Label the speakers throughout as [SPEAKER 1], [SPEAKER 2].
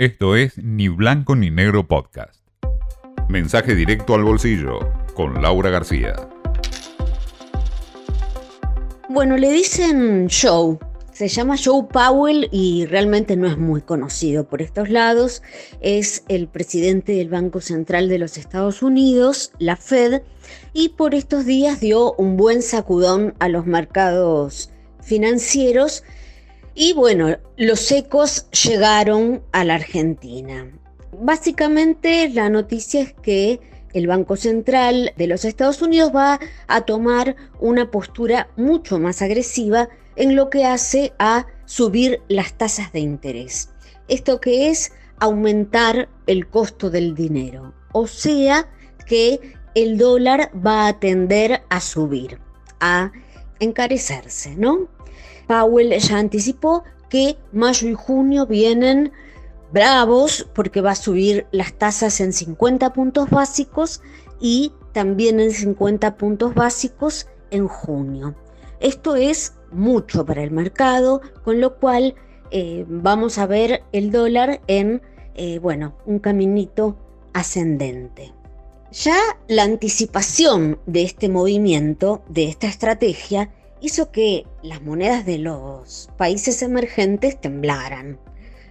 [SPEAKER 1] Esto es Ni Blanco ni Negro Podcast. Mensaje directo al bolsillo con Laura García.
[SPEAKER 2] Bueno, le dicen Joe. Se llama Joe Powell y realmente no es muy conocido por estos lados. Es el presidente del Banco Central de los Estados Unidos, la Fed, y por estos días dio un buen sacudón a los mercados financieros y bueno, los ecos llegaron a la Argentina. Básicamente la noticia es que el Banco Central de los Estados Unidos va a tomar una postura mucho más agresiva en lo que hace a subir las tasas de interés. Esto que es aumentar el costo del dinero. O sea que el dólar va a tender a subir, a encarecerse, ¿no? Powell ya anticipó que mayo y junio vienen bravos porque va a subir las tasas en 50 puntos básicos y también en 50 puntos básicos en junio. Esto es mucho para el mercado, con lo cual eh, vamos a ver el dólar en, eh, bueno, un caminito ascendente. Ya la anticipación de este movimiento, de esta estrategia, hizo que las monedas de los países emergentes temblaran.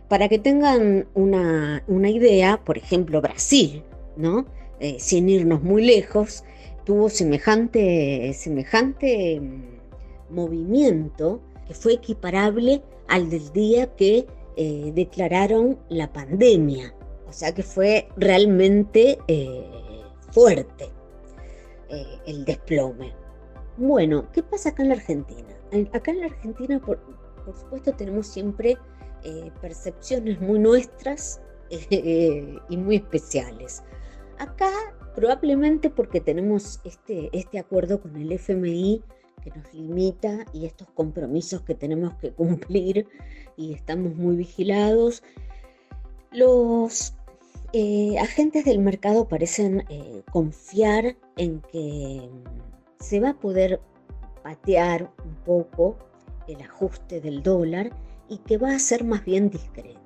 [SPEAKER 2] Para que tengan una, idea, por ejemplo, Brasil, ¿no? Eh, sin irnos muy lejos, tuvo semejante, semejante mm, movimiento que fue equiparable al del día que eh, declararon la pandemia. O sea que fue realmente eh, fuerte el desplome. Bueno, ¿qué pasa acá en la Argentina? Acá en la Argentina, por, supuesto, tenemos siempre eh, percepciones muy nuestras eh, y muy especiales. Acá, probablemente porque tenemos este, este acuerdo con el FMI que nos limita y estos compromisos que tenemos que cumplir y estamos muy vigilados, los eh, agentes del mercado parecen confiar en que se va a poder patear un poco el ajuste del dólar y que va a ser más bien discreto.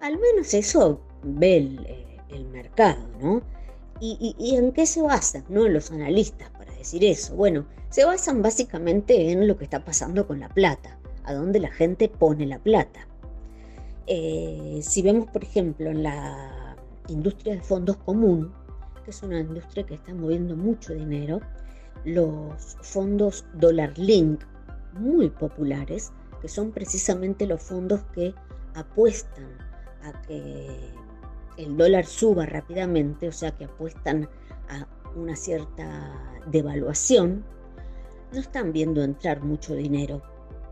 [SPEAKER 2] Al menos eso ve el, eh, mercado, ¿no? ¿Y, en qué se basan ¿no? los analistas para decir eso? Bueno, se basan básicamente en lo que está pasando con la plata, a dónde la gente pone la plata. Eh, si vemos, por ejemplo, en la industria de fondos común, que es una industria que está moviendo mucho dinero, los fondos Dollar Link, muy populares, que son precisamente los fondos que apuestan a que el dólar suba rápidamente, o sea que apuestan a una cierta devaluación, no están viendo entrar mucho dinero.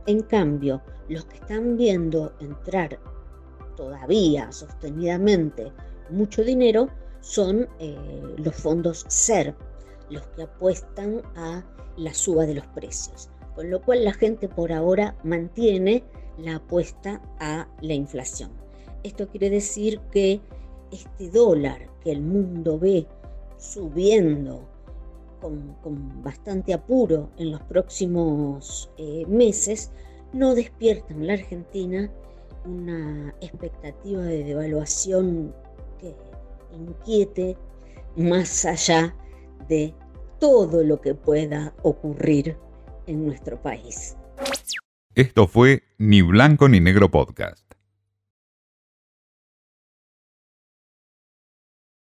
[SPEAKER 2] En cambio, los que están viendo entrar todavía sostenidamente mucho dinero son eh, los fondos SER, los que apuestan a la suba de los precios. Con lo cual la gente por ahora mantiene la apuesta a la inflación. Esto quiere decir que este dólar que el mundo ve subiendo con, bastante apuro en los próximos eh, meses, no despierta en la Argentina una expectativa de devaluación que inquiete más allá de todo lo que pueda ocurrir en nuestro país.
[SPEAKER 1] Esto fue Ni Blanco ni Negro Podcast.